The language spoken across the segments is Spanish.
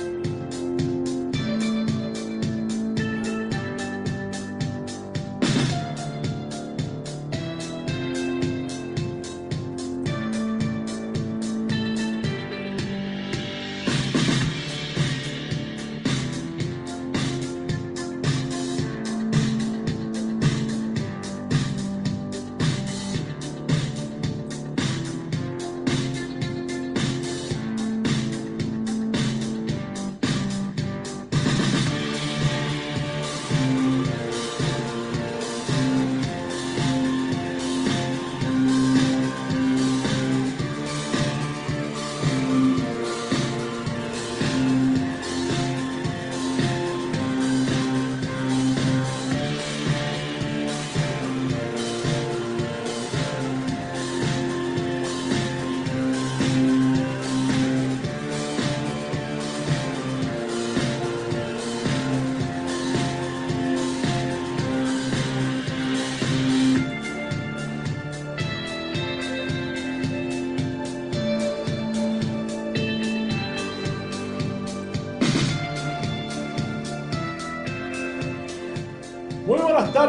Thank you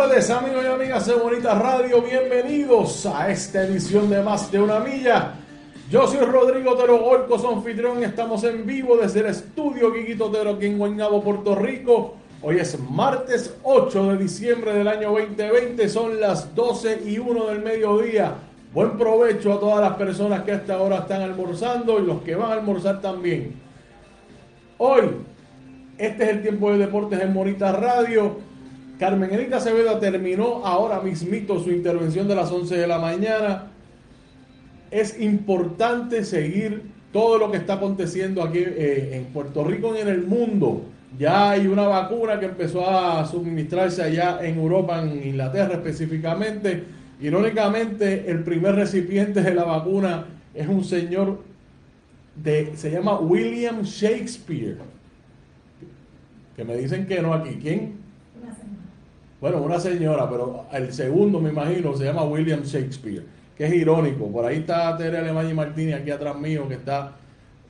amigos y amigas de Bonita Radio, bienvenidos a esta edición de Más de una Milla. Yo soy Rodrigo Tero Golco, su anfitrión estamos en vivo desde el estudio Quiquito Tero aquí en Guaynabo, Puerto Rico. Hoy es martes 8 de diciembre del año 2020, son las 12 y 1 del mediodía. Buen provecho a todas las personas que hasta ahora están almorzando y los que van a almorzar también. Hoy, este es el tiempo de deportes en Bonita Radio. Carmen Erika Acevedo terminó ahora mismito su intervención de las 11 de la mañana. Es importante seguir todo lo que está aconteciendo aquí eh, en Puerto Rico y en el mundo. Ya hay una vacuna que empezó a suministrarse allá en Europa, en Inglaterra específicamente. Irónicamente, el primer recipiente de la vacuna es un señor de, se llama William Shakespeare. Que me dicen que no aquí. ¿Quién? Bueno, una señora, pero el segundo, me imagino, se llama William Shakespeare, que es irónico. Por ahí está Tere Alemania Martínez, aquí atrás mío, que está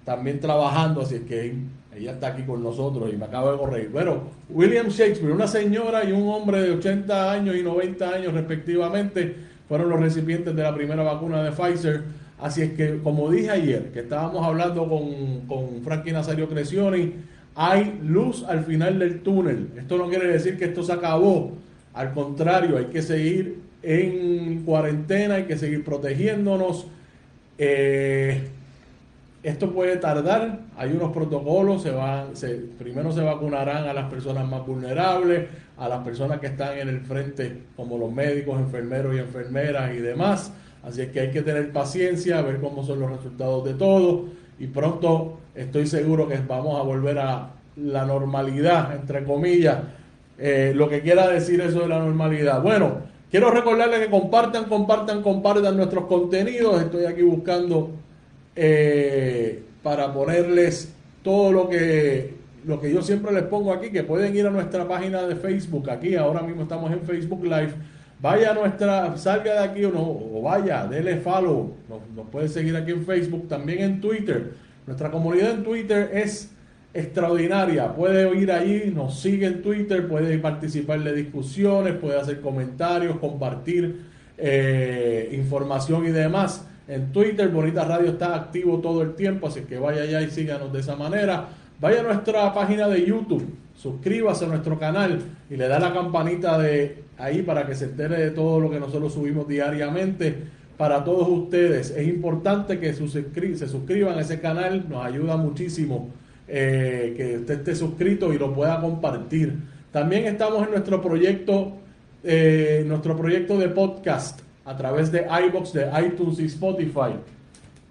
también trabajando, así es que ella está aquí con nosotros y me acabo de correr. Bueno, William Shakespeare, una señora y un hombre de 80 años y 90 años respectivamente, fueron los recipientes de la primera vacuna de Pfizer. Así es que, como dije ayer, que estábamos hablando con, con Frankie Nazario Crescioni, hay luz al final del túnel. Esto no quiere decir que esto se acabó. Al contrario, hay que seguir en cuarentena, hay que seguir protegiéndonos. Eh, esto puede tardar, hay unos protocolos, primero se vacunarán a las personas más vulnerables, a las personas que están en el frente, como los médicos, enfermeros y enfermeras y demás. Así es que hay que tener paciencia, ver cómo son los resultados de todo y pronto estoy seguro que vamos a volver a la normalidad, entre comillas, eh, lo que quiera decir eso de la normalidad. Bueno, quiero recordarles que compartan, compartan, compartan nuestros contenidos. Estoy aquí buscando eh, para ponerles todo lo que, lo que yo siempre les pongo aquí, que pueden ir a nuestra página de Facebook. Aquí ahora mismo estamos en Facebook Live. Vaya a nuestra, salga de aquí o, no, o vaya, dele follow. Nos, puede seguir aquí en Facebook, también en Twitter. Nuestra comunidad en Twitter es extraordinaria. Puede ir allí, nos sigue en Twitter, puede participar de discusiones, puede hacer comentarios, compartir eh, información y demás. En Twitter, Bonita Radio está activo todo el tiempo, así que vaya allá y síganos de esa manera. Vaya a nuestra página de YouTube, suscríbase a nuestro canal y le da la campanita de ahí para que se entere de todo lo que nosotros subimos diariamente para todos ustedes. Es importante que se suscriban a ese canal, nos ayuda muchísimo eh, que usted esté suscrito y lo pueda compartir. También estamos en nuestro proyecto, eh, nuestro proyecto de podcast a través de iBox, de iTunes y Spotify.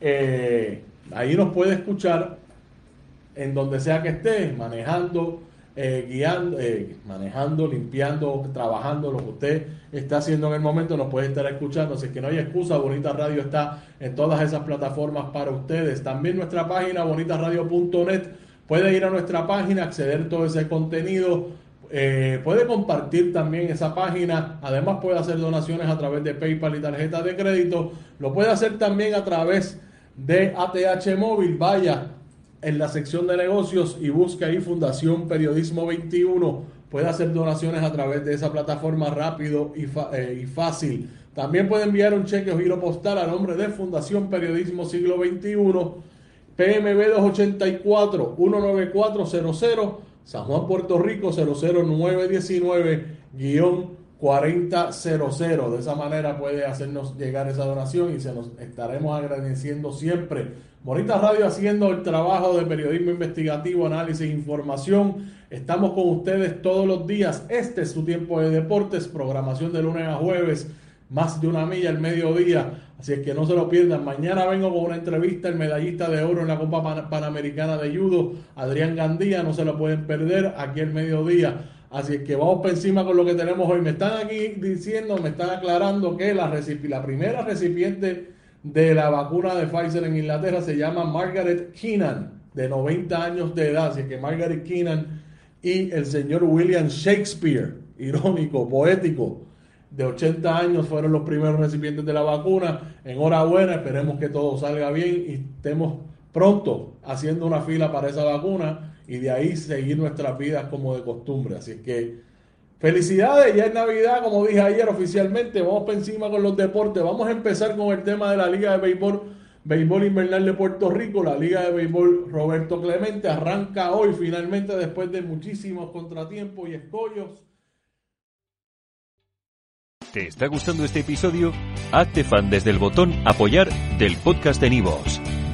Eh, ahí nos puede escuchar en donde sea que esté, manejando, eh, guiando, eh, manejando, limpiando, trabajando, lo que usted está haciendo en el momento, nos puede estar escuchando. Así que no hay excusa, Bonita Radio está en todas esas plataformas para ustedes. También nuestra página, bonitaradio.net, puede ir a nuestra página, acceder todo ese contenido. Eh, puede compartir también esa página. Además, puede hacer donaciones a través de PayPal y tarjeta de crédito. Lo puede hacer también a través de ATH Móvil. Vaya en la sección de negocios y busca ahí Fundación Periodismo 21. Puede hacer donaciones a través de esa plataforma rápido y, eh, y fácil. También puede enviar un cheque o giro postal a nombre de Fundación Periodismo Siglo XXI, PMB 284 19400, San Juan, Puerto Rico 00919 4000. De esa manera puede hacernos llegar esa donación y se nos estaremos agradeciendo siempre. Bonita Radio haciendo el trabajo de periodismo investigativo, análisis, información. Estamos con ustedes todos los días. Este es su tiempo de deportes, programación de lunes a jueves, más de una milla al mediodía. Así es que no se lo pierdan. Mañana vengo con una entrevista, el medallista de oro en la Copa Panamericana de Judo, Adrián Gandía. No se lo pueden perder aquí al mediodía. Así que vamos por encima con lo que tenemos hoy. Me están aquí diciendo, me están aclarando que la, la primera recipiente de la vacuna de Pfizer en Inglaterra se llama Margaret Keenan, de 90 años de edad. Así que Margaret Keenan y el señor William Shakespeare, irónico, poético, de 80 años fueron los primeros recipientes de la vacuna. Enhorabuena, esperemos que todo salga bien y estemos pronto haciendo una fila para esa vacuna y de ahí seguir nuestras vidas como de costumbre. Así que felicidades, ya es Navidad, como dije ayer oficialmente, vamos por encima con los deportes. Vamos a empezar con el tema de la Liga de Béisbol, Béisbol Invernal de Puerto Rico, la Liga de Béisbol Roberto Clemente, arranca hoy finalmente después de muchísimos contratiempos y escollos. ¿Te está gustando este episodio? Hazte fan desde el botón apoyar del podcast de Nivos.